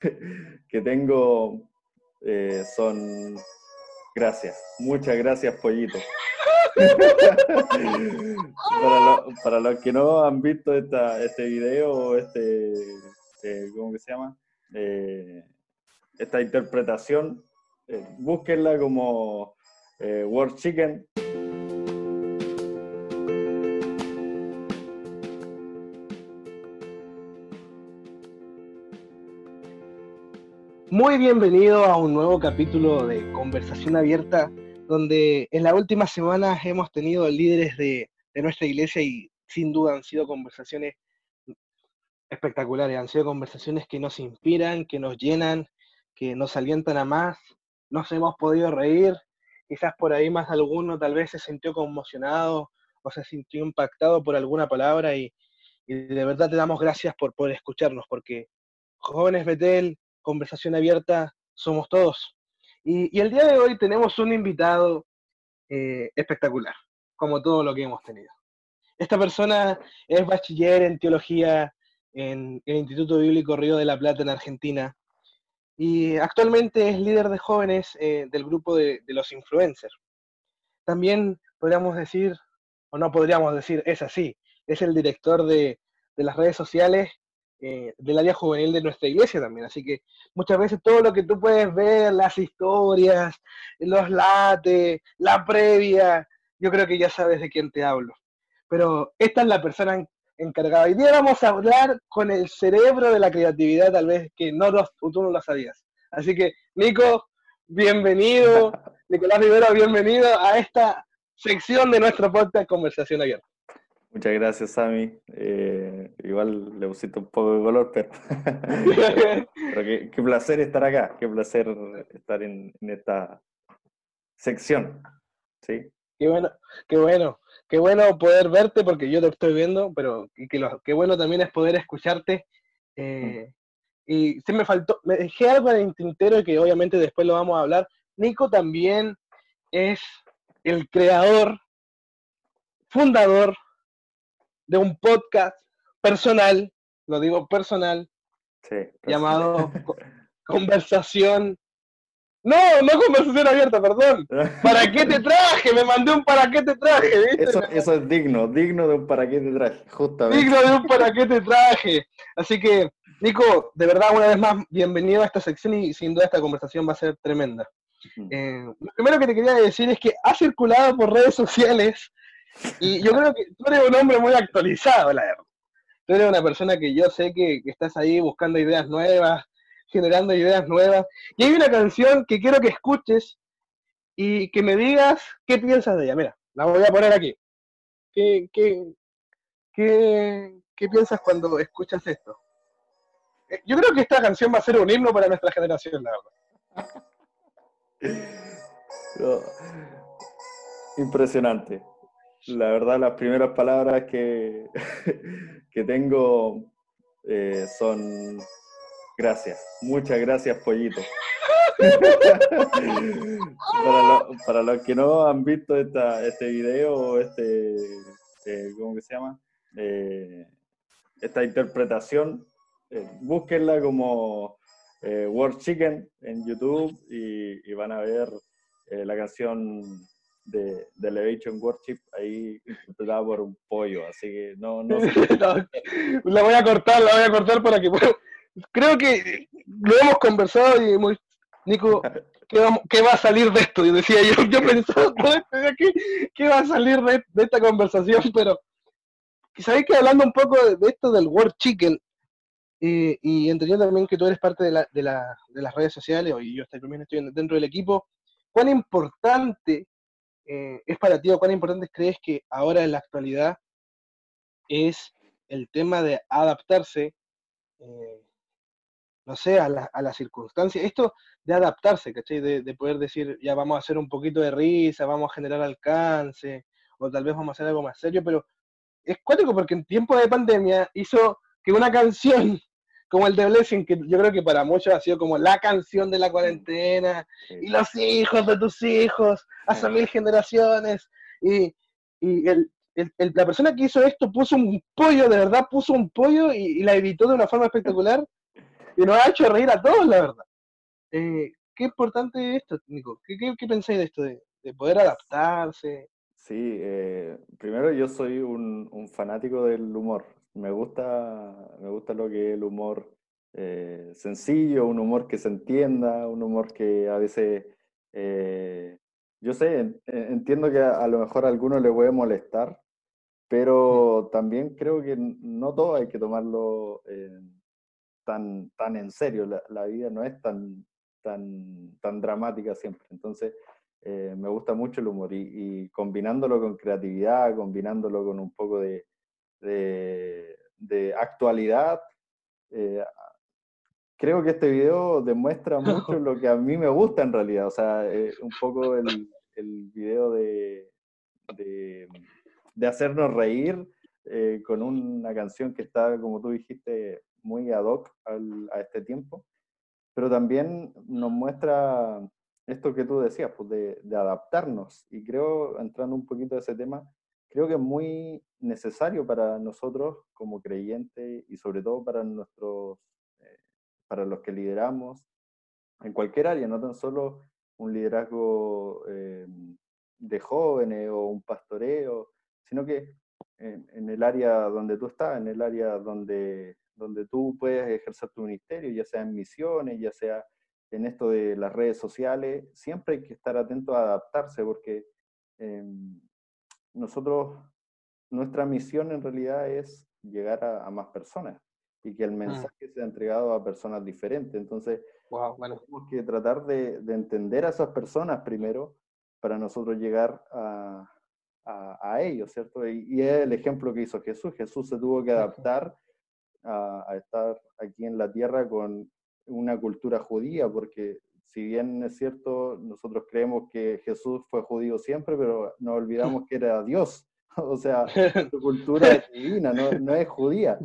que tengo eh, son gracias. Muchas gracias, pollito. para, los que no han visto esta, este video, este, eh, ¿cómo que se llama? Eh, esta interpretación, búsquenla como World Chicken. Muy bienvenido a un nuevo capítulo de Conversación Abierta, donde en las últimas semanas hemos tenido líderes de, nuestra iglesia y sin duda han sido conversaciones espectaculares, han sido conversaciones que nos inspiran, que nos llenan, que nos alientan a más, nos hemos podido reír, quizás por ahí más alguno tal vez se sintió conmocionado o se sintió impactado por alguna palabra y, de verdad te damos gracias por poder escucharnos, porque jóvenes Betel, conversación abierta somos todos. Y, el día de hoy tenemos un invitado eh, espectacular, como todo lo que hemos tenido. Esta persona es bachiller en teología en el Instituto Bíblico Río de la Plata en Argentina y actualmente es líder de jóvenes eh, del grupo de, los influencers. También podríamos decir, o no podríamos decir, es así, es el director de, de las redes sociales eh, del área juvenil de nuestra iglesia también. Así que muchas veces todo lo que tú puedes ver, las historias, los lates, la previa, yo creo que ya sabes de quién te hablo. Pero esta es la persona encargada. Hoy día vamos a hablar con el cerebro de la creatividad, tal vez que no tú no lo sabías. Así que, Nico, bienvenido. Nicolás Rivera, bienvenido a esta sección de nuestro podcast Conversación Abierta. Muchas gracias, Sammy. Eh, igual le pusiste un poco de color, pero, qué, placer estar acá, qué placer estar en, esta sección. ¿sí? Qué bueno, qué bueno, qué bueno poder verte porque yo te estoy viendo, pero qué bueno también es poder escucharte. Eh, mm. y se me faltó, me dejé algo en el tintero que obviamente después lo vamos a hablar. Nico también es el creador, fundador de un podcast personal, lo digo personal, llamado Conversación. No, no conversación abierta, perdón. ¿Para qué te traje? Me mandé un para qué te traje, Eso, eso es digno, digno de un para qué te traje, justamente. Digno de un para qué te traje. Así que, Nico, de verdad, una vez más, bienvenido a esta sección y sin duda esta conversación va a ser tremenda. Eh, lo primero que te quería decir es que ha circulado por redes sociales y yo creo que tú eres un hombre muy actualizado, la verdad. Tú eres una persona que yo sé que, estás ahí buscando ideas nuevas, generando ideas nuevas. Y hay una canción que quiero que escuches y que me digas qué piensas de ella. Mira, la voy a poner aquí. ¿Qué, qué, qué, qué piensas cuando escuchas esto? Eh, yo creo que esta canción va a ser un himno para nuestra generación, la verdad. Impresionante. La verdad, las primeras palabras que, que tengo eh, son gracias. Muchas gracias, pollito. para, los que no han visto esta, este video, este, eh, ¿cómo que se llama? Eh, esta interpretación, búsquenla como World Chicken en YouTube y van a ver la canción de, de Elevation Worship ahí interpretada por un pollo, así que no, no, La voy a cortar, la voy a cortar para que Creo que lo hemos conversado y muy... Nico, ¿qué, va a salir de esto? Yo decía, yo, yo pensaba, ¿qué, ¿qué, va a salir de, esta conversación? Pero sabéis que hablando un poco de, esto del World Chicken, y, y entendiendo también que tú eres parte de, la, de, la, de las redes sociales, y yo también estoy dentro del equipo, cuán importante eh, es para ti o cuán importante crees que ahora en la actualidad es el tema de adaptarse, eh, no sé, a las la circunstancias? Esto de adaptarse, ¿cachai? De, poder decir, ya vamos a hacer un poquito de risa, vamos a generar alcance, o tal vez vamos a hacer algo más serio, pero es cuático porque en tiempo de pandemia hizo que una canción como el de Blessing, que yo creo que para muchos ha sido como la canción de la cuarentena, y los hijos de tus hijos, hasta mil generaciones, y, la persona que hizo esto puso un pollo, de verdad puso un pollo y, la editó de una forma espectacular, y nos ha hecho reír a todos, la verdad. Eh, qué importante es esto, Nico. ¿Qué, qué, pensáis de esto, de, poder adaptarse? Sí, eh, primero yo soy un, un, fanático del humor. Me gusta, me gusta lo que es el humor eh, sencillo, un humor que se entienda, un humor que a veces, yo sé, entiendo que a, lo mejor a algunos le puede molestar, pero también creo que no todo hay que tomarlo tan, tan en serio. La, la, vida no es tan, tan, tan dramática siempre. Entonces, eh, me gusta mucho el humor y, combinándolo con creatividad, combinándolo con un poco de, de, actualidad, eh, creo que este video demuestra mucho lo que a mí me gusta en realidad. O sea, eh, un poco el, el video de, de, de, hacernos reír con una canción que está, como tú dijiste, muy ad hoc a este tiempo pero también nos muestra esto que tú decías, pues de, adaptarnos. Y creo, entrando un poquito a ese tema, creo que es muy necesario para nosotros como creyentes y sobre todo para nuestros, eh, para los que lideramos en cualquier área, no tan solo un liderazgo eh, de jóvenes o un pastoreo, sino que en, en, el área donde tú estás, en el área donde donde tú puedes ejercer tu ministerio, ya sea en misiones, ya sea en esto de las redes sociales, siempre hay que estar atento a adaptarse porque em, nosotros, nuestra misión en realidad es llegar a, más personas y que el mm. mensaje sea entregado a personas diferentes. Entonces, tenemos que tratar de, entender a esas personas primero para nosotros llegar a, a, ellos, ¿cierto? Y, y, es el ejemplo que hizo Jesús. Jesús se tuvo que adaptar a, estar aquí en la tierra con una cultura judía, porque si bien es cierto, nosotros creemos que Jesús fue judío siempre, pero nos olvidamos que era Dios. O sea, su cultura es divina, no, no es judía.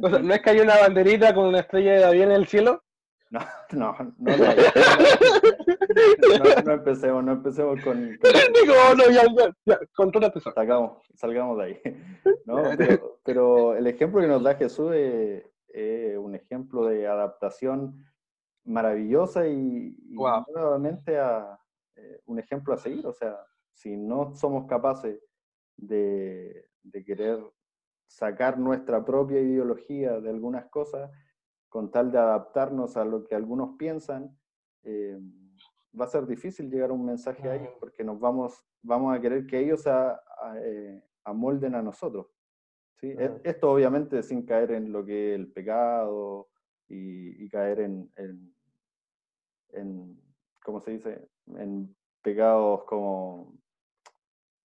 ¿No es que hay una banderita con una estrella de David en el cielo? No, no, no, no, no, empecemos, no empecemos con... Digo, no, ya, ya, Salgamos, salgamos de ahí. ¿no? Pero, el ejemplo que nos da Jesús es, un ejemplo de adaptación maravillosa y, nuevamente a, eh, un ejemplo a seguir. O sea, si no somos capaces de, de querer sacar nuestra propia ideología de algunas cosas, con tal de adaptarnos a lo que algunos piensan, eh, va a ser difícil llegar a un mensaje a ellos porque nos vamos, vamos a querer que ellos a, eh, amolden a nosotros. ¿sí? E, esto obviamente sin caer en lo que es el pecado y, caer en, en, ¿cómo se dice? En pecados como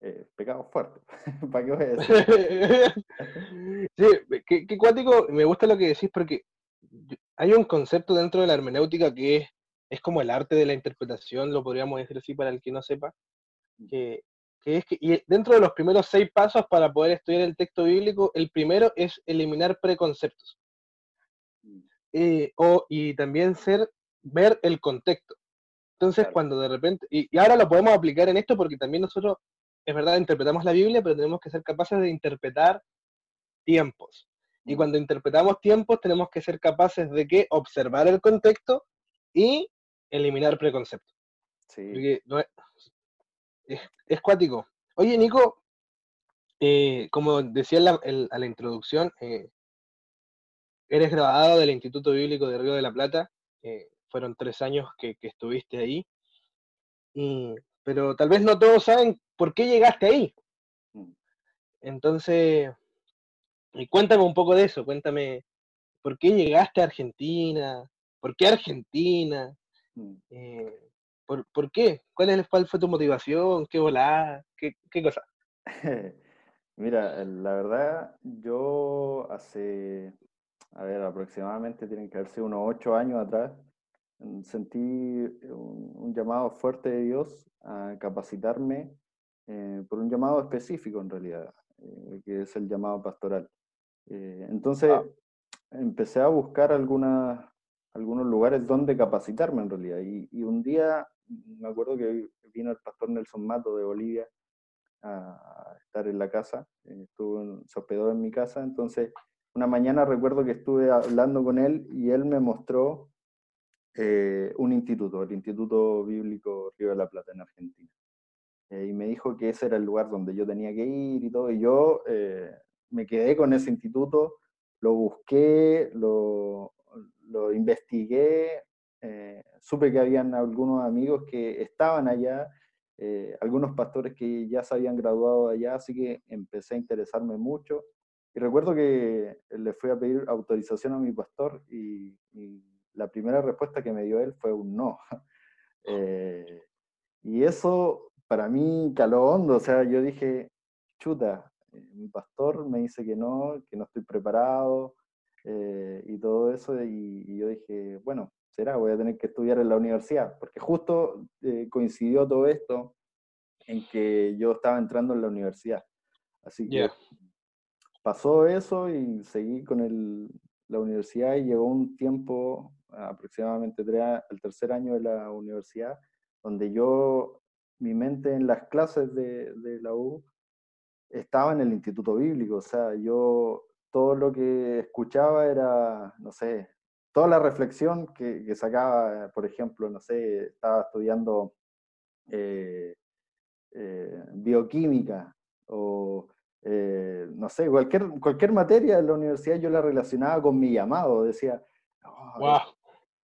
eh, pecados fuertes. ¿Para qué voy a decir? sí, qué, qué cuático, me gusta lo que decís porque hay un concepto dentro de la hermenéutica que es, es, como el arte de la interpretación, lo podríamos decir así para el que no sepa, mm. que, que es que y dentro de los primeros seis pasos para poder estudiar el texto bíblico, el primero es eliminar preconceptos. Mm. Eh, o, y también ser, ver el contexto. Entonces, cuando de repente, y, y, ahora lo podemos aplicar en esto porque también nosotros, es verdad, interpretamos la Biblia, pero tenemos que ser capaces de interpretar tiempos. Y cuando interpretamos tiempos tenemos que ser capaces de que observar el contexto y eliminar preconceptos. Sí. es, cuático. Oye, Nico, eh, como decía a la introducción, eh, eres graduado del Instituto Bíblico de Río de la Plata. Eh, fueron tres años que, estuviste ahí. pero tal vez no todos saben por qué llegaste ahí. Mm. Entonces, y cuéntame un poco de eso, cuéntame, ¿por qué llegaste a Argentina? ¿Por qué Argentina? Mm. Eh, ¿por, qué? ¿Cuál, es, ¿Cuál fue tu motivación? ¿Qué volá? ¿Qué, qué cosa? Mira, la verdad, yo hace, a ver, aproximadamente tienen que haber sido unos ocho años atrás, sentí un, llamado fuerte de Dios a capacitarme eh, por un llamado específico en realidad, eh, que es el llamado pastoral. Eh, entonces ah. empecé a buscar algunos lugares donde capacitarme en realidad. Y, un día me acuerdo que vino el pastor Nelson Mato de Bolivia a estar en la casa, eh, estuvo se hospedó en mi casa, entonces una mañana recuerdo que estuve hablando con él y él me mostró eh, un instituto, el Instituto Bíblico Río de la Plata en Argentina. Eh, y me dijo que ese era el lugar donde yo tenía que ir y todo, y yo eh, me quedé con ese instituto, lo busqué, lo, lo investigué, supe que habían algunos amigos que estaban allá, algunos pastores que ya se habían graduado allá, así que empecé a interesarme mucho. Y recuerdo que le fui a pedir autorización a mi pastor y, la primera respuesta que me dio él fue un no. Eh, y eso para mí caló hondo, o sea, yo dije, chuta, eh, mi pastor me dice que no, que no estoy preparado eh, y todo eso, y, yo dije, bueno, será, voy a tener que estudiar en la universidad, porque justo coincidió todo esto en que yo estaba entrando en la universidad. Así que pasó eso y seguí con el, la universidad y llegó un tiempo, aproximadamente el tercer año de la universidad, donde yo, mi mente en las clases de, la U estaba en el instituto bíblico, o sea, yo todo lo que escuchaba era, no sé, toda la reflexión que, sacaba, por ejemplo, no sé, estaba estudiando eh, eh, bioquímica o eh, no sé, cualquier, cualquier materia de la universidad yo la relacionaba con mi llamado, decía,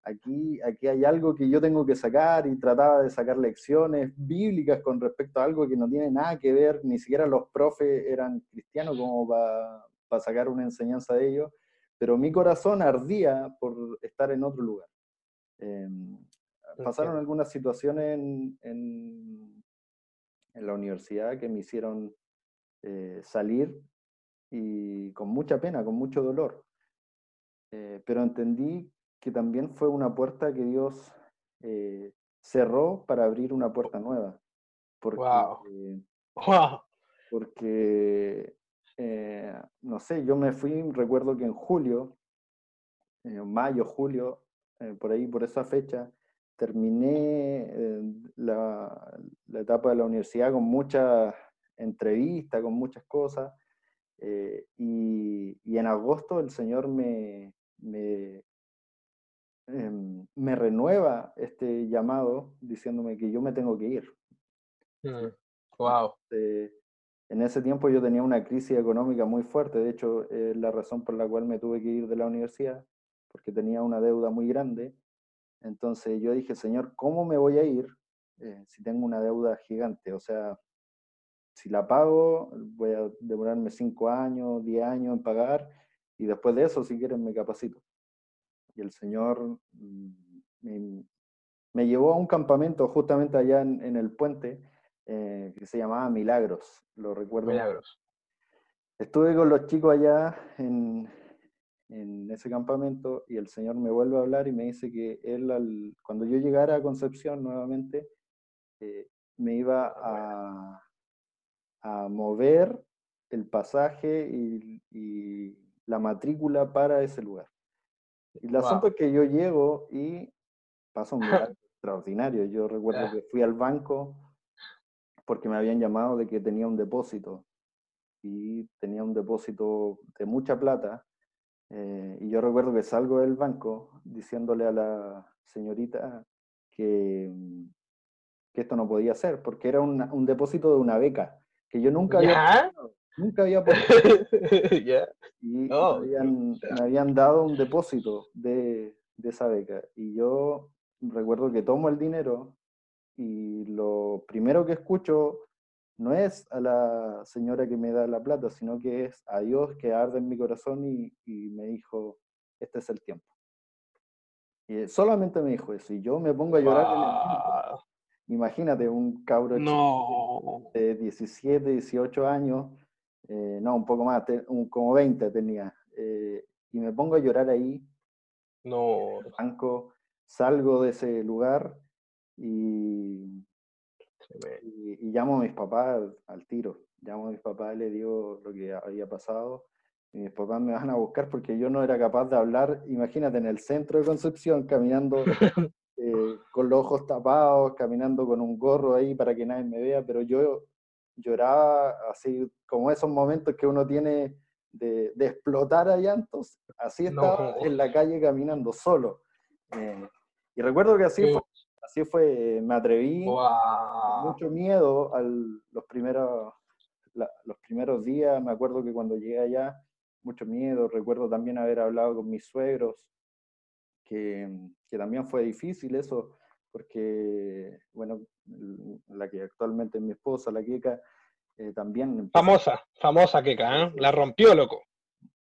aquí, aquí hay algo que yo tengo que sacar y trataba de sacar lecciones bíblicas con respecto a algo que no tiene nada que ver, ni siquiera los profes eran cristianos como para sacar una enseñanza de ellos, pero mi corazón ardía por estar en otro lugar. Em, pasaron algunas situaciones en, en, en la universidad que me hicieron eh, salir y con mucha pena, con mucho dolor. Eh, pero entendí que también fue una puerta que Dios eh, cerró para abrir una puerta nueva. Porque, porque no sé, yo me fui, recuerdo que en julio, mayo, julio, por ahí, por esa fecha, terminé la, la, etapa de la universidad con muchas entrevista, con muchas cosas. Eh, y, en agosto el Señor me, me, em, me, renueva este llamado diciéndome que yo me tengo que ir. wow. Mm, en ese tiempo yo tenía una crisis económica muy fuerte, de hecho es la razón por la cual me tuve que ir de la universidad, porque tenía una deuda muy grande. Entonces yo dije, Señor, ¿cómo me voy a ir eh, si tengo una deuda gigante? O sea, si la pago, voy a demorarme cinco años, diez años en pagar, y después de eso, si quieren, me capacito. Y el Señor mm, me, llevó a un campamento justamente allá en, el puente, eh, que se llamaba Milagros, lo recuerdo. Milagros. Estuve con los chicos allá en, en ese campamento y el Señor me vuelve a hablar y me dice que él, cuando yo llegara a Concepción nuevamente, eh, me iba a, a mover el pasaje y, la matrícula para ese lugar. El asunto es que yo llego y pasa un lugar extraordinario. Yo recuerdo que fui al banco porque me habían llamado de que tenía un depósito y tenía un depósito de mucha plata. Eh, y yo recuerdo que salgo del banco diciéndole a la señorita que, que esto no podía ser, porque era un depósito de una beca que yo nunca había nunca había Y oh, me, habían, dado un depósito de, de, esa beca. Y yo recuerdo que tomo el dinero y lo primero que escucho no es a la señora que me da la plata, sino que es a Dios que arde en mi corazón y, y me dijo, este es el tiempo. Y solamente me dijo eso, y yo me pongo a llorar en el. Imagínate un cabro de 17, 18 años, eh, no, un poco más, como 20 tenía, eh, y me pongo a llorar ahí. No. banco, salgo de ese lugar y, y, llamo a mis papás al, tiro. Llamo a mis papás y le digo lo que había pasado. Y mis papás me van a buscar porque yo no era capaz de hablar, imagínate, en el centro de Concepción, caminando Eh, con los ojos tapados, caminando con un gorro ahí para que nadie me vea, pero yo lloraba así como esos momentos que uno tiene de, explotar a llantos, así estaba en la calle caminando solo. Eh, y recuerdo que así fue, así fue, me atreví, mucho miedo a los primeros, los primeros días, me acuerdo que cuando llegué allá, mucho miedo, recuerdo también haber hablado con mis suegros, que, que también fue difícil eso, porque, bueno, la que actualmente es mi esposa, la Keka, eh, también... Famosa, famosa Keka, ¿eh? La rompió, loco.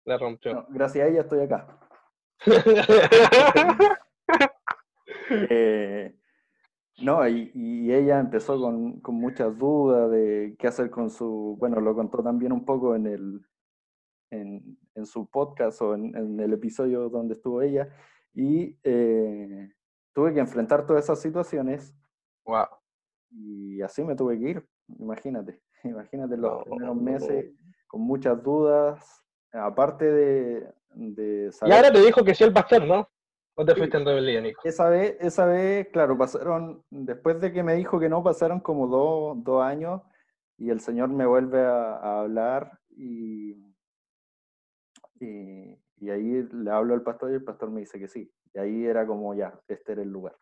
La rompió. gracias a ella estoy acá. Eh, no, y, ella empezó con, con, muchas dudas de qué hacer con su, bueno, lo contó también un poco en el en, en su podcast o en, en, el episodio donde estuvo ella, y eh, tuve que enfrentar todas esas situaciones. Wow. Y así me tuve que ir, imagínate, imagínate los primeros meses con muchas dudas, aparte de, de saber... Y ahora te dijo que sí el pastor, ¿no? ¿O te fuiste en rebeldía, Nico? Esa vez, esa vez, claro, pasaron, después de que me dijo que no, pasaron como dos, dos años y el Señor me vuelve a, a hablar y, y, y, ahí le hablo al pastor y el pastor me dice que sí. Y ahí era como ya, este era el lugar.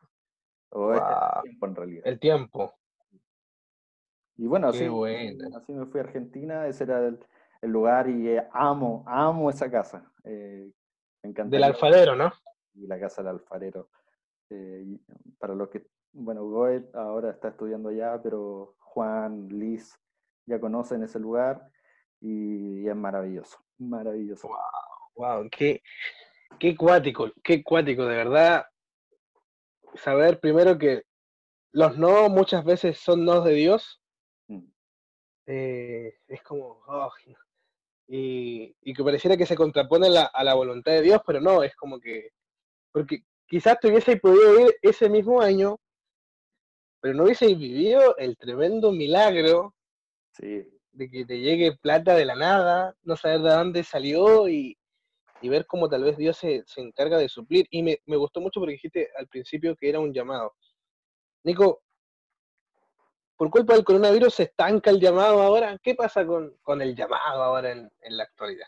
O este el tiempo en realidad. El tiempo. Y bueno, así, así me fui a Argentina, ese era el, el lugar y eh, amo, amo esa casa. Eh, me encanta. Del alfarero, ¿no? Y la casa del alfarero. Eh, para los que, bueno, Goet ahora está estudiando allá, pero Juan, Liz ya conocen ese lugar y, es maravilloso, maravilloso. Wow, wow, qué, qué cuático, qué cuático, de verdad. Saber primero que los no muchas veces son no de Dios. Mm. es como, oh, y, que pareciera que se contrapone a la voluntad de Dios, pero no, es como que, porque quizás te hubiese podido ir ese mismo año, pero no hubiese vivido el tremendo milagro de que te llegue plata de la nada, no saber de dónde salió y, ver cómo tal vez Dios se, encarga de suplir. Y me, me gustó mucho porque dijiste al principio que era un llamado. Nico, por culpa del coronavirus se estanca el llamado ahora. ¿Qué pasa con, el llamado ahora en, la actualidad?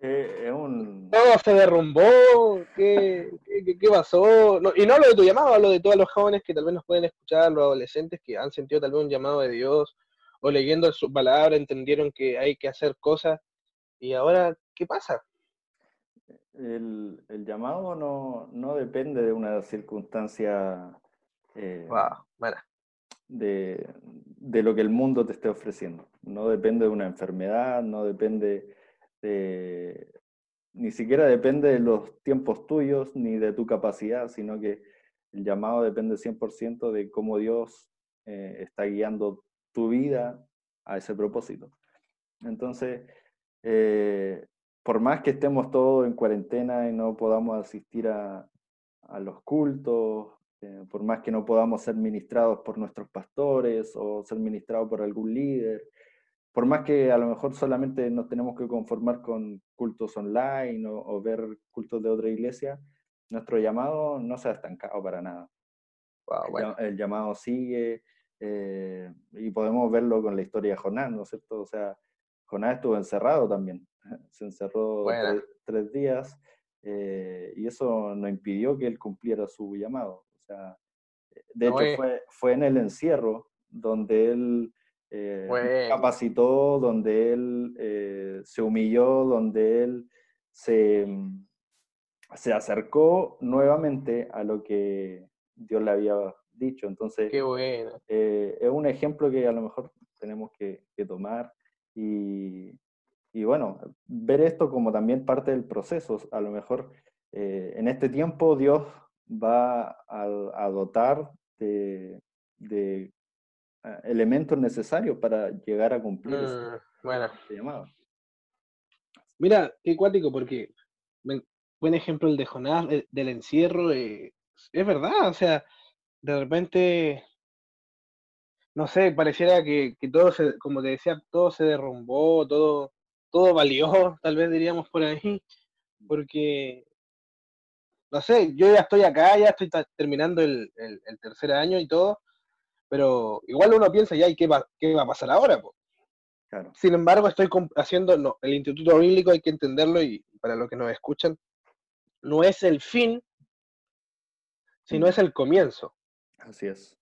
Eh, un... Todo se derrumbó. ¿Qué, qué, pasó? y no hablo de tu llamado, hablo de todos los jóvenes que tal vez nos pueden escuchar, los adolescentes que han sentido tal vez un llamado de Dios o leyendo su palabra entendieron que hay que hacer cosas. ¿Y ahora qué pasa? El, llamado no, no, depende de una circunstancia eh, wow, de, de, lo que el mundo te esté ofreciendo. No depende de una enfermedad, no depende de, ni siquiera depende de los tiempos tuyos ni de tu capacidad, sino que el llamado depende 100% de cómo Dios eh, está guiando tu vida a ese propósito. Entonces, eh, por más que estemos todos en cuarentena y no podamos asistir a, a los cultos, eh, por más que no podamos ser ministrados por nuestros pastores o ser ministrados por algún líder, por más que a lo mejor solamente nos tenemos que conformar con cultos online o, ver cultos de otra iglesia, nuestro llamado no se ha estancado para nada. el, llamado sigue eh, y podemos verlo con la historia de Jonás, ¿no es cierto? O sea, Jonás estuvo encerrado también, se encerró tres, días eh, y eso no impidió que él cumpliera su llamado. O sea, eh, de hecho fue, fue en el encierro donde él eh, capacitó, donde él eh, se humilló, donde él se, mm, se acercó nuevamente a lo que Dios le había dicho. Entonces, Qué bueno. es un ejemplo que a lo mejor tenemos que, tomar y, y, bueno, ver esto como también parte del proceso. A lo mejor en este tiempo Dios va a, dotar de, ah, elementos necesarios para llegar a cumplir mm, bueno. llamado. Mira, qué cuático, porque buen ejemplo el de Jonás, eh, del encierro, eh, es verdad, o sea, de repente, no sé, pareciera que, que, todo se, como te decía, todo se derrumbó, todo, todo valió, tal vez diríamos por ahí, porque no sé, yo ya estoy acá, ya estoy terminando el, tercer año y todo, pero igual uno piensa ya, ¿y qué va, qué va a pasar ahora? Sin embargo, estoy haciendo, no, el Instituto Bíblico hay que entenderlo y para los que nos escuchan, no es el fin, sino es el comienzo. Así es.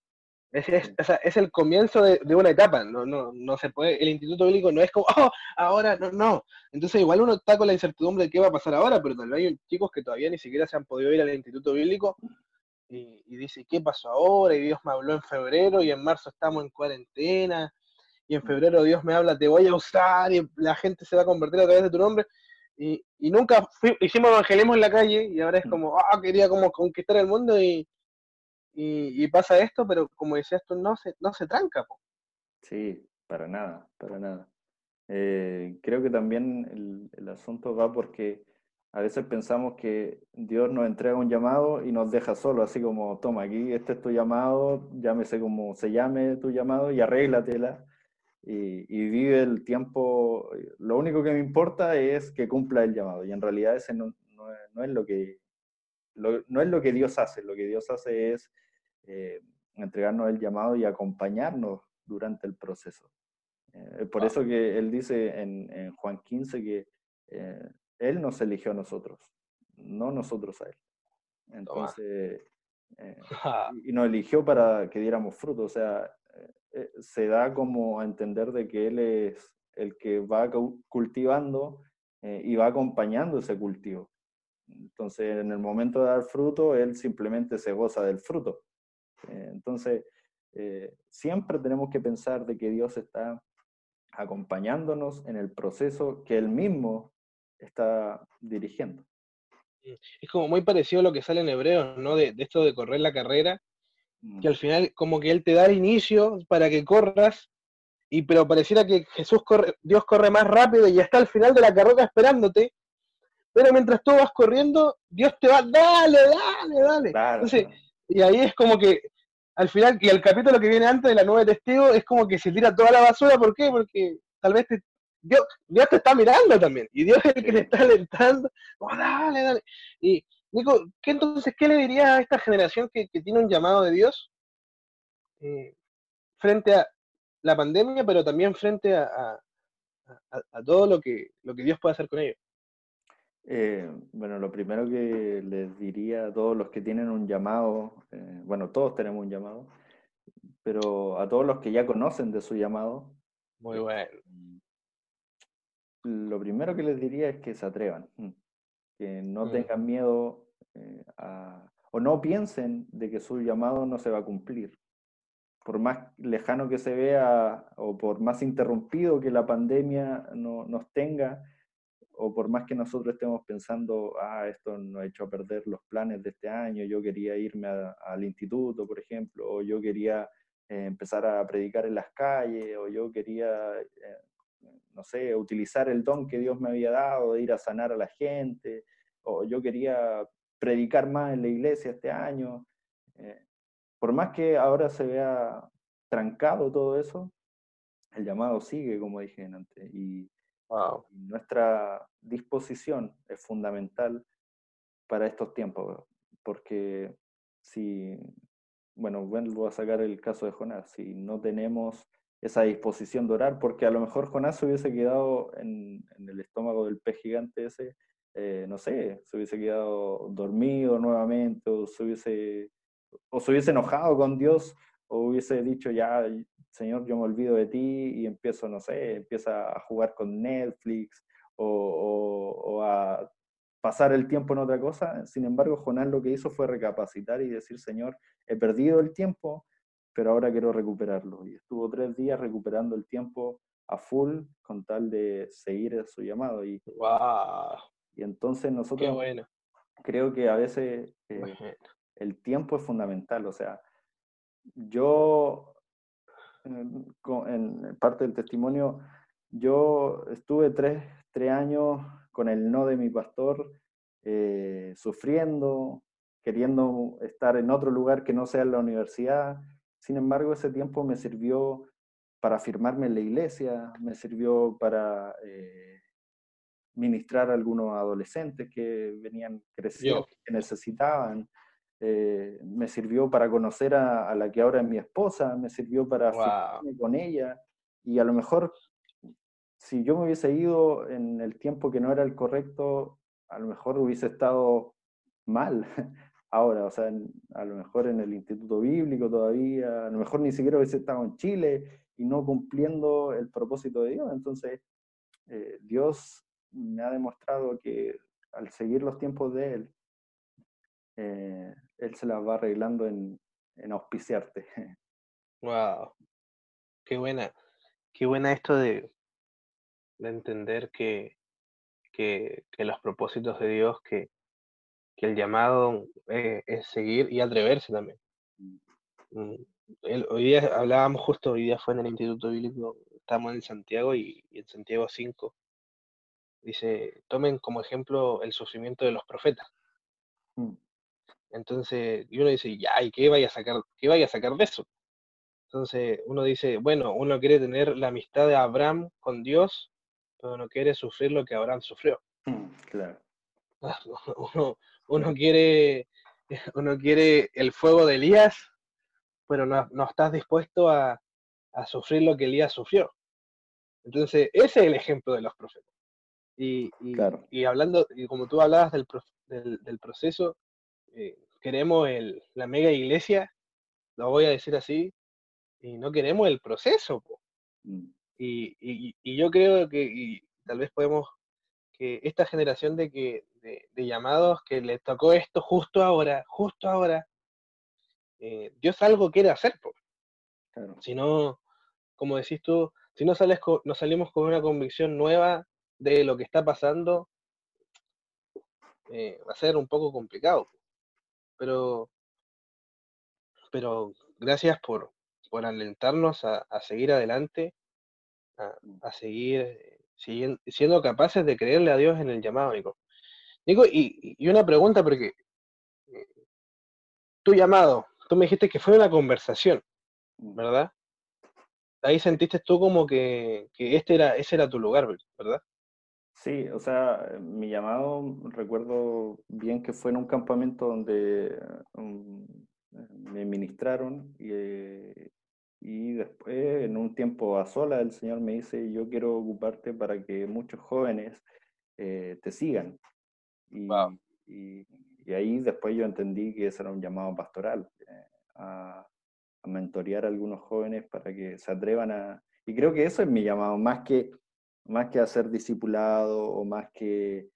Es, es, el comienzo de, una etapa, no, no, no se puede, el instituto bíblico no es como, oh, ahora, no, no. Entonces igual uno está con la incertidumbre de qué va a pasar ahora, pero tal vez hay chicos que todavía ni siquiera se han podido ir al instituto bíblico y, y dice, ¿qué pasó ahora? Y Dios me habló en febrero y en marzo estamos en cuarentena y en febrero Dios me habla, te voy a usar y la gente se va a convertir a través de tu nombre. Y, y nunca hicimos evangelismo en la calle y ahora es como, ah, quería como conquistar el mundo y y, pasa esto, pero como decías tú, no se, no se tranca. Sí, para nada, para nada. Eh, creo que también el, el, asunto va porque a veces pensamos que Dios nos entrega un llamado y nos deja solo, así como, toma, aquí este es tu llamado, llámese como se llame tu llamado y arréglatela y, y vive el tiempo. Lo único que me importa es que cumpla el llamado y en realidad ese no, no, es, lo que, no es lo que Dios hace, lo que Dios hace es eh, entregarnos el llamado y acompañarnos durante el proceso. Eh, por eso que él dice en, Juan 15 que eh, él nos eligió a nosotros, no nosotros a él. Entonces, y nos eligió para que diéramos fruto, o sea, se da como a entender de que él es el que va cultivando y va acompañando ese cultivo. Entonces, en el momento de dar fruto, él simplemente se goza del fruto. Eh, entonces, eh, siempre tenemos que pensar de que Dios está acompañándonos en el proceso que Él mismo está dirigiendo. Es como muy parecido a lo que sale en Hebreos, ¿no? De, esto de correr la carrera, que al mm. final como que Él te da el inicio para que corras, y pero pareciera que Jesús corre, Dios corre más rápido y está al final de la carrera esperándote, pero mientras tú vas corriendo, Dios te va, dale, dale, dale. y ahí es como que al final, y el capítulo que viene antes de la nueva testigo es como que se tira toda la basura, ¿por qué? Porque tal vez Dios, te está mirando también, y Dios es el que te está alentando, oh, dale, dale. Y Nico, ¿qué entonces, qué le dirías a esta generación que, tiene un llamado de Dios eh, frente a la pandemia, pero también frente a, a, todo lo que, lo que Dios puede hacer con ellos? Eh, bueno, lo primero que les diría a todos los que tienen un llamado, eh, bueno, todos tenemos un llamado, pero a todos los que ya conocen de su llamado. Muy bueno. Lo primero que les diría es que se atrevan, mm, que no mm. tengan miedo eh, o no piensen de que su llamado no se va a cumplir. Por más lejano que se vea o por más interrumpido que la pandemia no, nos tenga, o por más que nosotros estemos pensando, ah, esto nos ha hecho perder los planes de este año, yo quería irme al instituto, por ejemplo, o yo quería eh, empezar a predicar en las calles, o yo quería, eh, no sé, utilizar el don que Dios me había dado de ir a sanar a la gente, o yo quería predicar más en la iglesia este año. Eh, por más que ahora se vea trancado todo eso, el llamado sigue, como dije antes, y nuestra disposición es fundamental para estos tiempos, porque si, bueno, vuelvo a sacar el caso de Jonás, si no tenemos esa disposición de orar, porque a lo mejor Jonás se hubiese quedado en, el estómago del pez gigante ese, eh, no sé, se hubiese quedado dormido nuevamente, o se hubiese, o se hubiese enojado con Dios, o hubiese dicho ya, Señor, yo me olvido de ti y empiezo, no sé, empieza a jugar con Netflix o, a pasar el tiempo en otra cosa. Sin embargo, Jonás lo que hizo fue recapacitar y decir, Señor, he perdido el tiempo, pero ahora quiero recuperarlo. Y estuvo tres días recuperando el tiempo a full con tal de seguir su llamado. Y, wow. y entonces nosotros creo que a veces eh, el tiempo es fundamental. O sea, yo en parte del testimonio, yo estuve tres, años con el no de mi pastor, eh, sufriendo, queriendo estar en otro lugar que no sea la universidad. Sin embargo, ese tiempo me sirvió para firmarme en la iglesia, me sirvió para eh, ministrar a algunos adolescentes que venían creciendo, que necesitaban. Eh, me sirvió para conocer a, la que ahora es mi esposa, me sirvió para wow. con ella y a lo mejor si yo me hubiese ido en el tiempo que no era el correcto, a lo mejor hubiese estado mal ahora, o sea, a lo mejor en el Instituto Bíblico todavía, a lo mejor ni siquiera hubiese estado en Chile y no cumpliendo el propósito de Dios. Entonces, eh, Dios me ha demostrado que al seguir los tiempos de Él, eh, Él se las va arreglando en, en auspiciarte. Wow, qué buena, qué buena esto de, de entender que, que, que los propósitos de Dios, que, que el llamado eh, es seguir y atreverse también. Mm. Mm, hoy día hablábamos justo, hoy día fue en el Instituto Bíblico, estamos en Santiago y, en Santiago 5. Dice, tomen como ejemplo el sufrimiento de los profetas. Mm. Entonces, y uno dice, ya, ¿y qué vaya a sacar, qué vaya a sacar de eso? Entonces, uno dice, bueno, uno quiere tener la amistad de Abraham con Dios, pero no quiere sufrir lo que Abraham sufrió. Claro. Uno, uno quiere, uno quiere el fuego de Elías, pero no, no estás dispuesto a, a, sufrir lo que Elías sufrió. Entonces, ese es el ejemplo de los profetas. Y, y, y hablando, y como tú hablabas del, del, proceso, eh, queremos el, la mega iglesia, lo voy a decir así, y no queremos el proceso. Mm. Y, y, y, yo creo que, y tal vez podemos, que esta generación de que de, llamados que le tocó esto justo ahora, justo ahora, eh, Dios algo quiere hacer. Si no, como decís tú, si no, sales no salimos con una convicción nueva de lo que está pasando, eh, va a ser un poco complicado. Pero, pero gracias por, por alentarnos a, seguir adelante, a, seguir eh, siendo capaces de creerle a Dios en el llamado, Nico. Digo, y, una pregunta, porque eh, tu llamado, tú me dijiste que fue una conversación, mm. ¿verdad? Ahí sentiste tú como que, este era, ese era tu lugar, ¿verdad? Sí, o sea, mi llamado, recuerdo bien que fue en un campamento donde um, me ministraron y, eh, y, después, en un tiempo a sola, el Señor me dice, yo quiero ocuparte para que muchos jóvenes eh, te sigan. Y, y, ahí después yo entendí que ese era un llamado pastoral, eh, a, a, mentorear a algunos jóvenes para que se atrevan a... Y creo que eso es mi llamado, más que, más que hacer discipulado o más que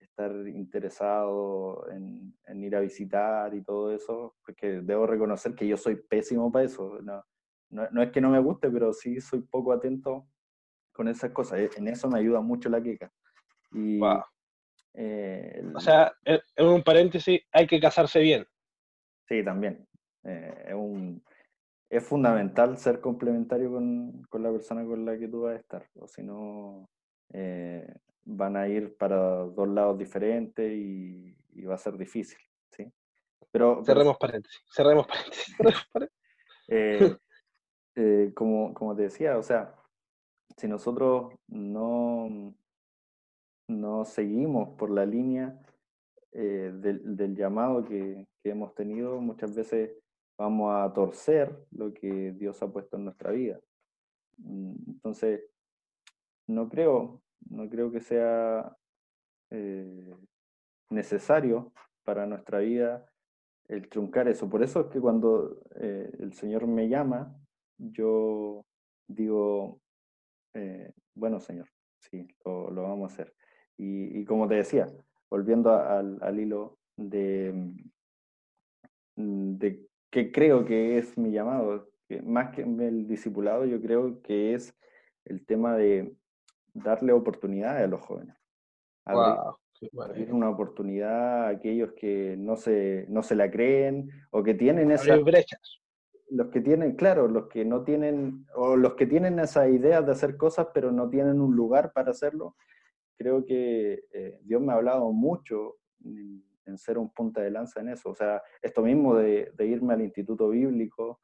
estar interesado en, en, ir a visitar y todo eso, porque debo reconocer que yo soy pésimo para eso. No, no, no, es que no me guste, pero sí soy poco atento con esas cosas. En eso me ayuda mucho la queca. Y, eh, o sea, en un paréntesis, hay que casarse bien. Sí, también. Eh, es, un, es fundamental ser complementario con, con, la persona con la que tú vas a estar, o si no, eh, van a ir para dos lados diferentes y, va a ser difícil. ¿sí? Pero, cerremos paréntesis, cerremos paréntesis. como, como te decía, o sea, si nosotros no, no seguimos por la línea eh, del, llamado que, hemos tenido, muchas veces vamos a torcer lo que Dios ha puesto en nuestra vida. Mm, entonces, no creo, no creo que sea eh, necesario para nuestra vida el truncar eso. Por eso es que cuando eh, el Señor me llama, yo digo, bueno, Señor, sí, lo, vamos a hacer. Y, como te decía, volviendo al, hilo de, mm, de qué creo que es mi llamado, que más que el discipulado, yo creo que es el tema de darle oportunidad a los jóvenes. Abrir, una oportunidad a aquellos que no se, no se la creen o que tienen esas brechas. Los que tienen, claro, los que no tienen, o los que tienen esa idea de hacer cosas, pero no tienen un lugar para hacerlo, creo que eh, Dios me ha hablado mucho en, ser un punta de lanza en eso. O sea, esto mismo de, irme al instituto bíblico,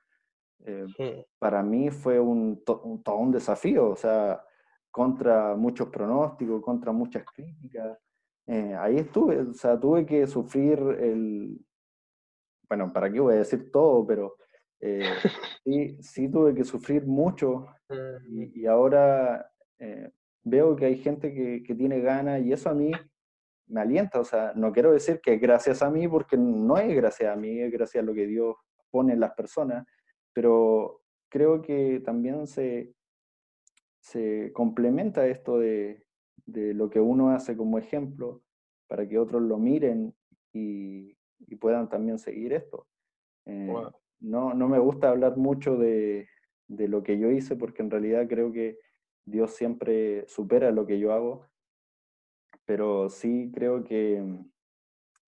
eh, para mí fue un, todo un desafío, o sea, contra muchos pronósticos, contra muchas críticas. Eh, ahí estuve, o sea, tuve que sufrir el, bueno, ¿para qué voy a decir todo? Pero sí, sí tuve que sufrir mucho y, y ahora veo que hay gente que, que tiene ganas y eso a mí me alienta. O sea, no quiero decir que gracias a mí, porque no es gracias a mí, es gracias a lo que Dios pone en las personas, pero creo que también se, se complementa esto de, de lo que uno hace como ejemplo para que otros lo miren y, y puedan también seguir esto. Eh, no, no me gusta hablar mucho de, de lo que yo hice porque en realidad creo que Dios siempre supera lo que yo hago, pero sí creo que,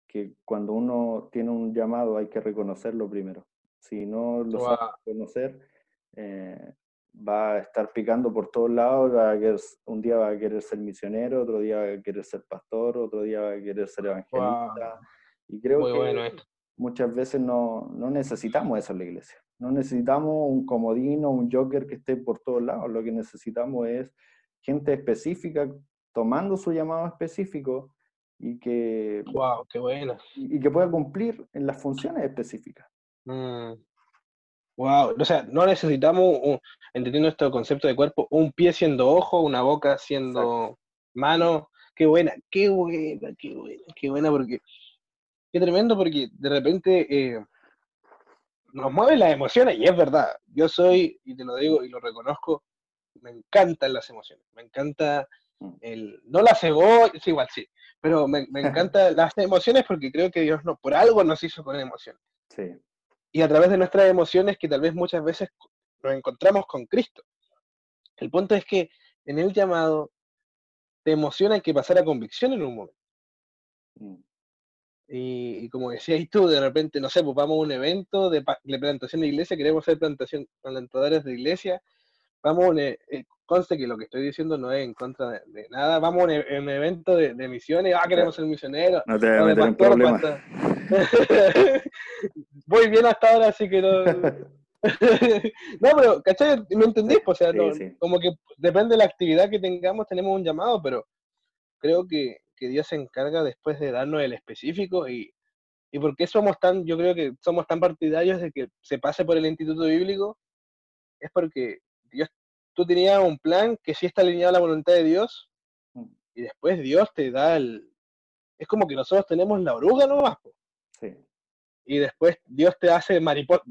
que cuando uno tiene un llamado hay que reconocerlo primero. Si no lo sabe reconocer, eh, va a estar picando por todos lados, un día va a querer ser misionero, otro día va a querer ser pastor, otro día va a querer ser evangelista. Y creo que muchas veces no, no, necesitamos eso en la iglesia. No necesitamos un comodino, un joker que esté por todos lados. Lo que necesitamos es gente específica tomando su llamado específico y que, wow, qué buena. y, que pueda cumplir en las funciones específicas. Mm. Wow, o sea, no necesitamos, entendiendo este concepto de cuerpo, un pie siendo ojo, una boca siendo mano. Qué buena, qué buena, qué buena, qué buena, porque qué tremendo, porque de repente eh, nos mueven las emociones, y es verdad. Yo soy, y te lo digo y lo reconozco, me encantan las emociones, me encanta mm. El, no la cebolla, sí, igual sí, pero me, me encantan las emociones porque creo que Dios no, por algo nos hizo con emociones. Sí y a través de nuestras emociones que tal vez muchas veces nos encontramos con Cristo. El punto es que en el llamado te emociona que pasar a convicción en un momento. Mm. Y, como decías tú, de repente, no sé, pues vamos a un evento de, plantación de iglesia, queremos ser plantación, plantadores de iglesia, vamos a un, eh, conste que lo que estoy diciendo no es en contra de, nada, vamos a un, e, evento de, misiones, ah, queremos ser misioneros. No te voy a meter en problemas. voy bien hasta ahora, así que no. no, pero, ¿cachai? ¿Me entendís? O sea, como que depende de la actividad que tengamos, tenemos un llamado, pero creo que, que Dios se encarga después de darnos el específico y, y por qué somos tan, yo creo que somos tan partidarios de que se pase por el Instituto Bíblico, es porque Dios, tú tenías un plan que sí está alineado a la voluntad de Dios, mm. y después Dios te da el... Es como que nosotros tenemos la oruga nomás. Sí y después Dios te hace mariposa.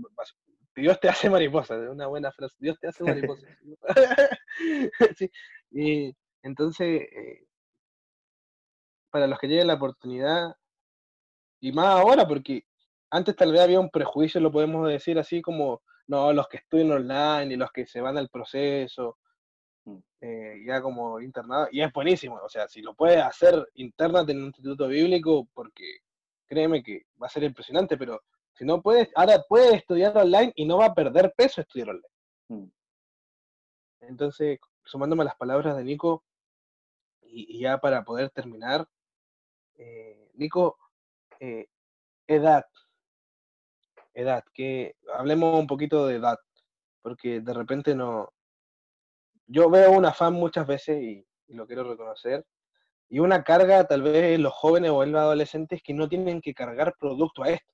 Dios te hace mariposa, una buena frase. Dios te hace mariposa. Y entonces, eh, para los que lleguen la oportunidad, y más ahora, porque antes tal vez había un prejuicio, lo podemos decir así como, no, los que estudian online y los que se van al proceso, mm. eh, ya como internado, y es buenísimo, o sea, si lo puedes hacer interna en un instituto bíblico, porque créeme que va a ser impresionante, pero si no puedes, ahora puedes estudiar online y no va a perder peso estudiar online. Mm. Entonces, sumándome a las palabras de Nico, y, ya para poder terminar, eh, Nico, eh, edad, edad, que hablemos un poquito de edad, porque de repente no, yo veo un afán muchas veces y lo quiero reconocer, y una carga tal vez en los jóvenes o en los adolescentes que no tienen que cargar producto a esto.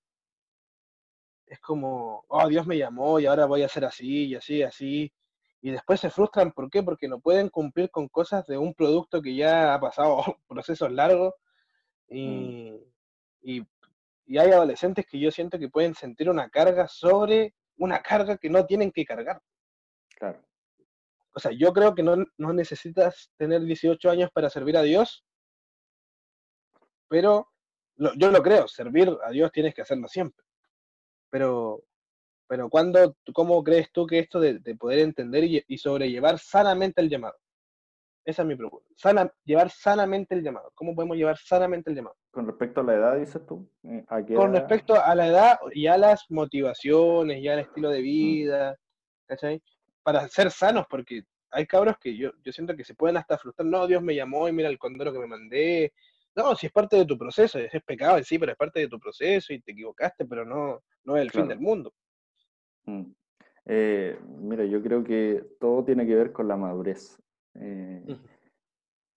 Es como, oh, Dios me llamó y ahora voy a hacer así y así y así. Y después se frustran, ¿por qué? Porque no pueden cumplir con cosas de un producto que ya ha pasado procesos largos. Mm. Y, y, hay adolescentes que yo siento que pueden sentir una carga sobre una carga que no tienen que cargar. Claro o sea, yo creo que no, necesitas tener 18 años para servir a Dios, pero yo lo creo, servir a Dios tienes que hacerlo siempre. Pero, pero ¿cuándo, ¿cómo crees tú que esto de, poder entender y, sobrellevar sanamente el llamado? Esa es mi pregunta. Sana, llevar sanamente el llamado. ¿Cómo podemos llevar sanamente el llamado? Con respecto a la edad, dices tú. Eh, Con respecto a la edad y a las motivaciones, y al estilo de vida, ¿cachai? para ser sanos, porque hay cabros que yo, yo siento que se pueden hasta frustrar, no, Dios me llamó y mira el condoro que me mandé. No, si es parte de tu proceso, es, pecado en sí, pero es parte de tu proceso y te equivocaste, pero no, no es el fin del mundo. Mm. Eh, mira, yo creo que todo tiene que ver con la madurez. Eh,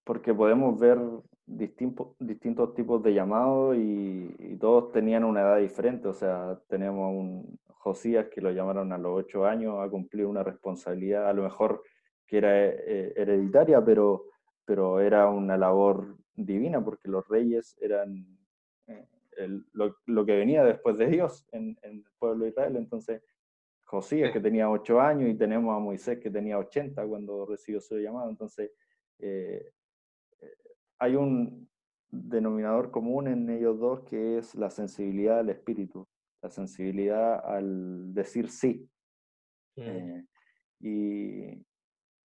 porque podemos ver distintos, distintos tipos de llamados y, y, todos tenían una edad diferente. O sea, tenemos un, Josías, que lo llamaron a los ocho años a cumplir una responsabilidad, a lo mejor que era eh, hereditaria, pero pero era una labor divina porque los reyes eran eh, lo, que venía después de Dios en, el pueblo de Israel. Entonces, Josías, que tenía ocho años, y tenemos a Moisés, que tenía 80 cuando recibió su llamado. Entonces, eh, hay un denominador común en ellos dos que es la sensibilidad al espíritu, la sensibilidad al decir sí. Mm. y,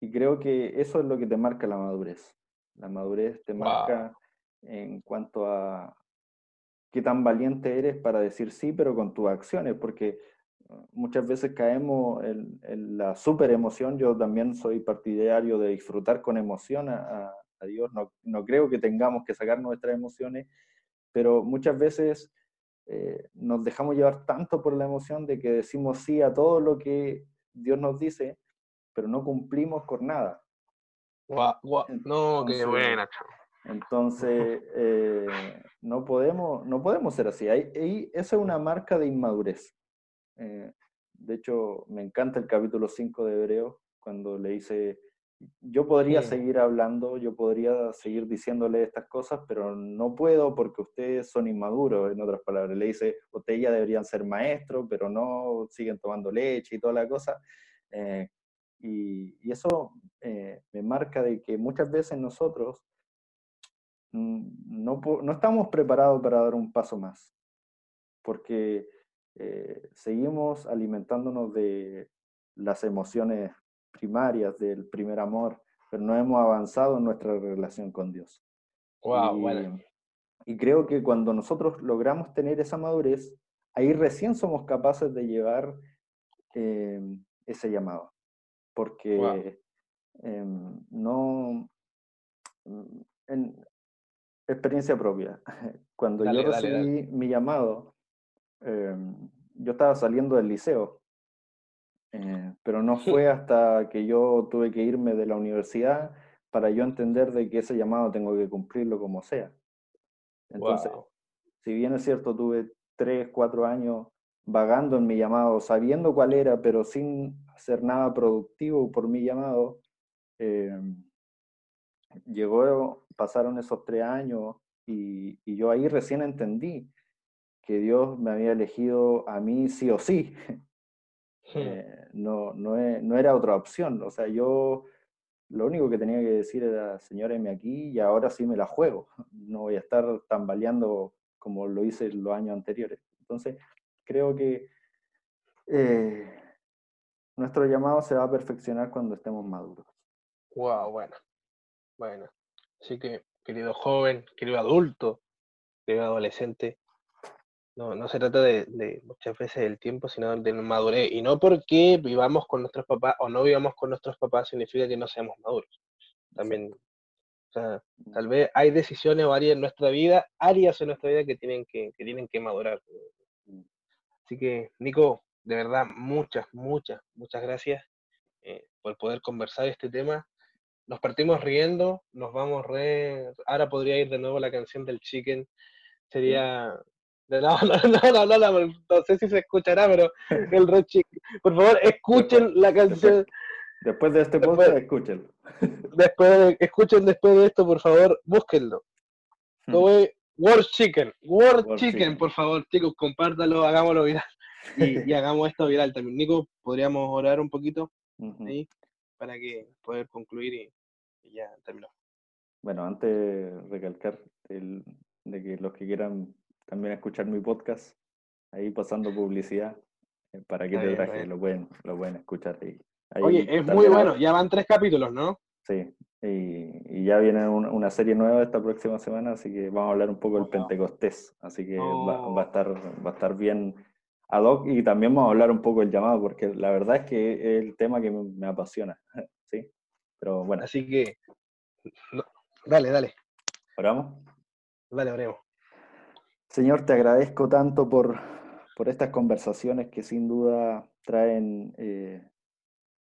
y creo que eso es lo que te marca la madurez. La madurez te marca en cuanto a qué tan valiente eres para decir sí, pero con tus acciones, porque uh, muchas veces caemos en, la super emoción. Yo también soy partidario de disfrutar con emoción a, Dios. No, no, creo que tengamos que sacar nuestras emociones, pero muchas veces eh, nos dejamos llevar tanto por la emoción de que decimos sí a todo lo que Dios nos dice pero no cumplimos con nada. No, qué buena. Entonces, eh, no, podemos, no podemos ser así. Y esa es una marca de inmadurez. Eh, de hecho, me encanta el capítulo 5 de Hebreo, cuando le dice, yo podría seguir hablando, yo podría seguir diciéndole estas cosas, pero no puedo porque ustedes son inmaduros, en otras palabras. Le dice, ustedes ya deberían ser maestros, pero no, siguen tomando leche y toda la cosa. Eh, y, eso eh, me marca de que muchas veces nosotros no, no, estamos preparados para dar un paso más, porque eh, seguimos alimentándonos de las emociones primarias del primer amor, pero no hemos avanzado en nuestra relación con Dios. Wow, y, y creo que cuando nosotros logramos tener esa madurez, ahí recién somos capaces de llevar eh, ese llamado. Porque em, no, mm, en experiencia propia, cuando yo recibí mi llamado, em, yo estaba saliendo del liceo, eh, pero no fue hasta que yo tuve que irme de la universidad para yo entender de que ese llamado tengo que cumplirlo como sea. Entonces, si bien es cierto, tuve tres, cuatro años vagando en mi llamado, sabiendo cuál era, pero sin hacer nada productivo por mi llamado, eh, llegó, pasaron esos tres años y, yo ahí recién entendí que Dios me había elegido a mí sí o sí. Eh, no, no, no, era otra opción. O sea, yo lo único que tenía que decir era, señóreme aquí y ahora sí me la juego. No voy a estar tambaleando como lo hice los años anteriores. Entonces, creo que eh, nuestro llamado se va a perfeccionar cuando estemos maduros. Wow, bueno. Bueno. Así que, querido joven, querido adulto, querido adolescente, no, no se trata de, muchas veces del tiempo, sino de madurez. Y no porque vivamos con nuestros papás o no vivamos con nuestros papás significa que no seamos maduros. También, o sea, tal vez hay decisiones o áreas en nuestra vida, áreas en nuestra vida que tienen que, que tienen que madurar. Así que, Nico, de verdad, muchas, muchas, muchas gracias eh, por poder conversar este tema. Nos partimos riendo, nos vamos re... Ahora podría ir de nuevo la canción del Chicken. Sería... No, no, no, no, no, no, sé si se escuchará, pero el Red Chicken. Por favor, escuchen la canción. Después, de este podcast, escúchenlo. Después, escuchen después de esto, por favor, búsquenlo. Hmm. World Chicken, World, Chicken, por favor, chicos, compártalo, hagámoslo viral. Y, hagamos esto viral también. Nico, podríamos orar un poquito ahí para que poder concluir y, ya terminó. Bueno, antes de recalcar de que los que quieran también escuchar mi podcast, ahí pasando publicidad, eh, para que te traje, lo pueden, lo pueden escuchar ahí. Oye, es muy bueno, ya van tres capítulos, ¿no? Sí, y, ya viene una, serie nueva esta próxima semana, así que vamos a hablar un poco del Pentecostés, así que va, a estar, va a estar bien ad hoc y también vamos a hablar un poco del llamado, porque la verdad es que es el tema que me, apasiona, ¿sí? Pero bueno. Así que, dale, dale. ¿Oramos? Dale, oremos. Señor, te agradezco tanto por, por estas conversaciones que sin duda traen eh,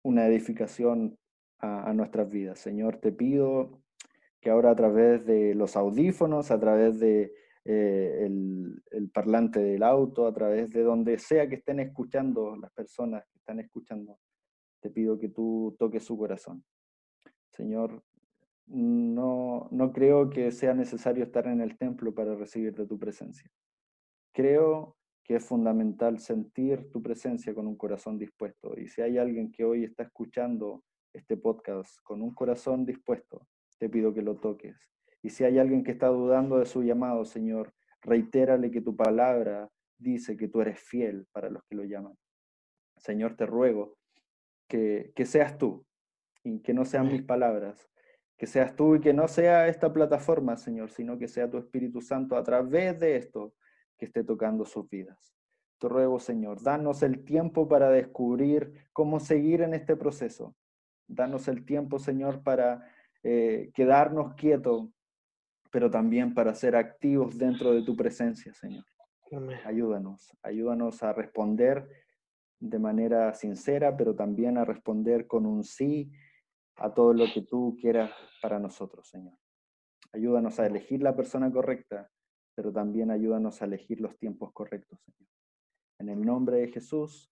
una edificación a, nuestras vidas. Señor, te pido que ahora a través de los audífonos, a través de eh, el, parlante del auto, a través de donde sea que estén escuchando las personas que están escuchando, te pido que tú toques su corazón. Señor, no, no creo que sea necesario estar en el templo para recibir de tu presencia. Creo que es fundamental sentir tu presencia con un corazón dispuesto. Y si hay alguien que hoy está escuchando este podcast con un corazón dispuesto, te pido que lo toques. Y si hay alguien que está dudando de su llamado, Señor, reitérale que tu palabra dice que tú eres fiel para los que lo llaman. Señor, te ruego que, que seas tú y que no sean mis palabras, que seas tú y que no sea esta plataforma, Señor, sino que sea tu Espíritu Santo a través de esto que esté tocando sus vidas. Te ruego, Señor, danos el tiempo para descubrir cómo seguir en este proceso. Danos el tiempo, Señor, para eh, quedarnos quietos, pero también para ser activos dentro de tu presencia, Señor. Ayúdanos, ayúdanos a responder de manera sincera, pero también a responder con un sí a todo lo que tú quieras para nosotros, Señor. Ayúdanos a elegir la persona correcta, pero también ayúdanos a elegir los tiempos correctos, Señor. En el nombre de Jesús,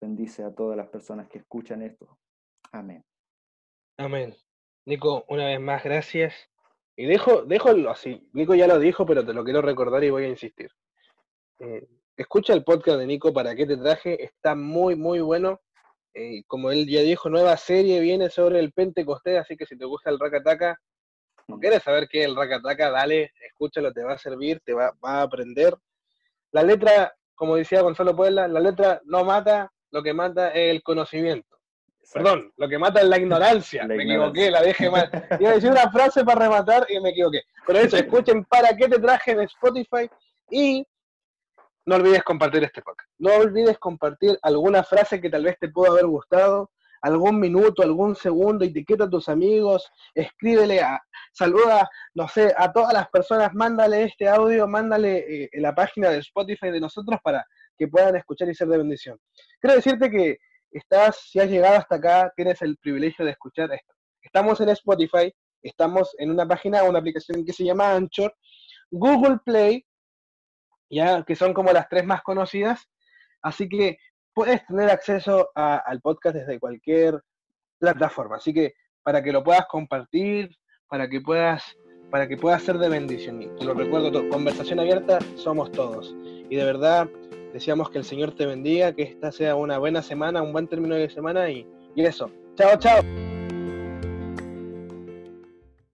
bendice a todas las personas que escuchan esto. Amén. Amén. Nico, una vez más, gracias. Y dejo, así. Nico ya lo dijo, pero te lo quiero recordar y voy a insistir. Eh, escucha el podcast de Nico, ¿para qué te traje? Está muy, muy bueno. Eh, como él ya dijo, nueva serie viene sobre el Pentecostés, así que si te gusta el Rakataka, no mm. quieres saber qué es el Rakataka, dale, escúchalo, te va a servir, te va, va a aprender. La letra, como decía Gonzalo Puebla, la letra no mata, lo que mata es el conocimiento. Perdón, lo que mata es la ignorancia. me equivoqué, la dejé mal. Iba a decir una frase para rematar y me equivoqué. Pero eso, escuchen para qué te traje en Spotify y no olvides compartir este podcast. No olvides compartir alguna frase que tal vez te pueda haber gustado, algún minuto, algún segundo, etiqueta a tus amigos, escríbele, saluda, no sé, a todas las personas, mándale este audio, mándale eh, la página de Spotify de nosotros para que puedan escuchar y ser de bendición. Quiero decirte que estás, si has llegado hasta acá, tienes el privilegio de escuchar esto. Estamos en Spotify, estamos en una página, una aplicación que se llama Anchor, Google Play, ya que son como las tres más conocidas, así que puedes tener acceso al podcast desde cualquier plataforma. Así que para que lo puedas compartir, para que puedas, para que puedas ser de bendición. te lo recuerdo conversación abierta somos todos. Y de verdad, Deseamos que el Señor te bendiga, que esta sea una buena semana, un buen término de semana y, y eso. Chao, chao.